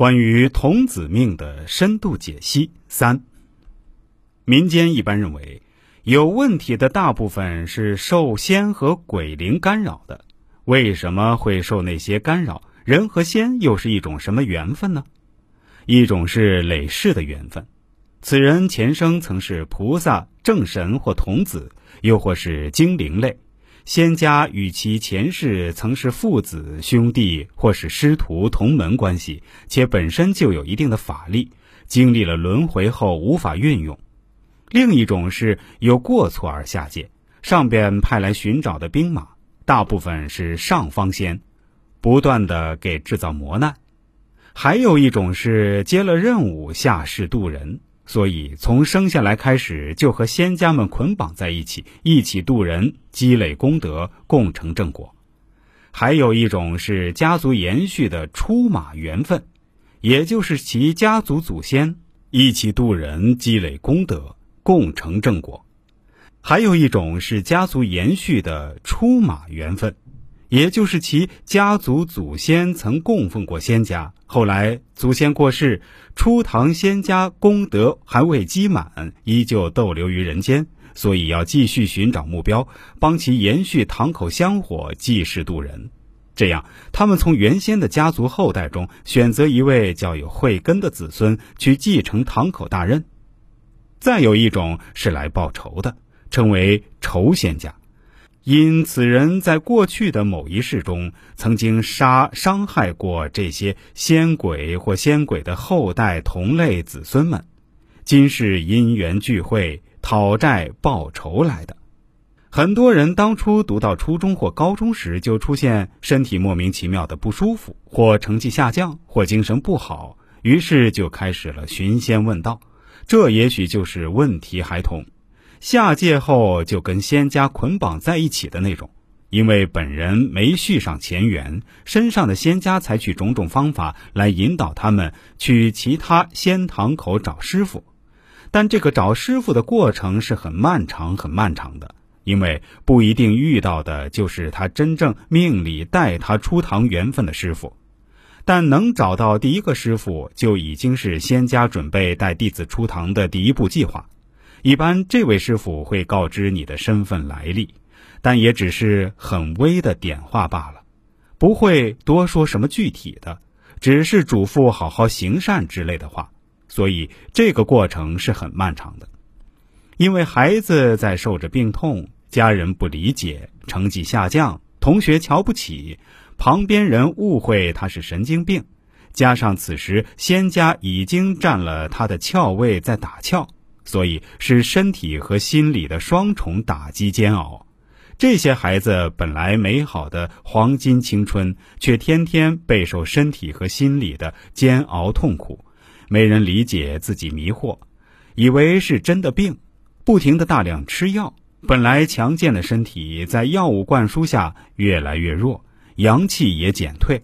关于童子命的深度解析三。民间一般认为，有问题的大部分是受仙和鬼灵干扰的。为什么会受那些干扰？人和仙又是一种什么缘分呢？一种是累世的缘分，此人前生曾是菩萨、正神或童子，又或是精灵类。仙家与其前世曾是父子、兄弟，或是师徒同门关系，且本身就有一定的法力，经历了轮回后无法运用。另一种是有过错而下界，上边派来寻找的兵马，大部分是上方仙，不断的给制造磨难。还有一种是接了任务下世渡人。所以，从生下来开始就和仙家们捆绑在一起，一起渡人，积累功德，共成正果。还有一种是家族延续的出马缘分，也就是其家族祖先一起渡人，积累功德，共成正果。还有一种是家族延续的出马缘分。也就是其家族祖先曾供奉过仙家，后来祖先过世，初唐仙家功德还未积满，依旧逗留于人间，所以要继续寻找目标，帮其延续堂口香火，济世渡人。这样，他们从原先的家族后代中选择一位较有慧根的子孙去继承堂口大任。再有一种是来报仇的，称为仇仙家。因此人在过去的某一世中曾经杀伤害过这些仙鬼或仙鬼的后代同类子孙们，今世因缘聚会讨债报仇来的。很多人当初读到初中或高中时就出现身体莫名其妙的不舒服，或成绩下降，或精神不好，于是就开始了寻仙问道。这也许就是问题孩童。下界后就跟仙家捆绑在一起的那种，因为本人没续上前缘，身上的仙家采取种种方法来引导他们去其他仙堂口找师傅，但这个找师傅的过程是很漫长、很漫长的，因为不一定遇到的就是他真正命里带他出堂缘分的师傅，但能找到第一个师傅，就已经是仙家准备带弟子出堂的第一步计划。一般这位师傅会告知你的身份来历，但也只是很微的点化罢了，不会多说什么具体的，只是嘱咐好好行善之类的话。所以这个过程是很漫长的，因为孩子在受着病痛，家人不理解，成绩下降，同学瞧不起，旁边人误会他是神经病，加上此时仙家已经占了他的窍位在打窍。所以是身体和心理的双重打击煎熬，这些孩子本来美好的黄金青春，却天天备受身体和心理的煎熬痛苦，没人理解自己迷惑，以为是真的病，不停的大量吃药，本来强健的身体在药物灌输下越来越弱，阳气也减退，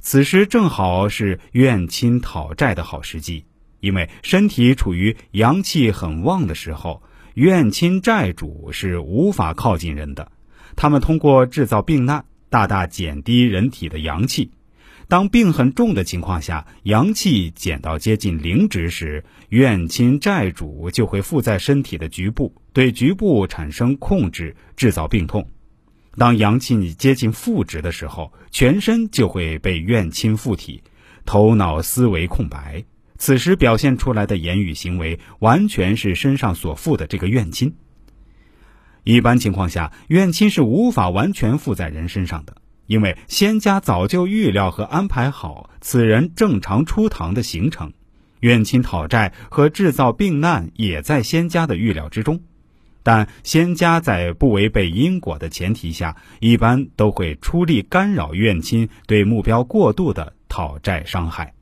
此时正好是怨亲讨债的好时机。因为身体处于阳气很旺的时候，怨亲债主是无法靠近人的。他们通过制造病难，大大减低人体的阳气。当病很重的情况下，阳气减到接近零值时，怨亲债主就会附在身体的局部，对局部产生控制，制造病痛。当阳气接近负值的时候，全身就会被怨亲附体，头脑思维空白。此时表现出来的言语行为，完全是身上所附的这个怨亲。一般情况下，怨亲是无法完全附在人身上的，因为仙家早就预料和安排好此人正常出堂的行程，怨亲讨债和制造病难也在仙家的预料之中。但仙家在不违背因果的前提下，一般都会出力干扰怨亲对目标过度的讨债伤害。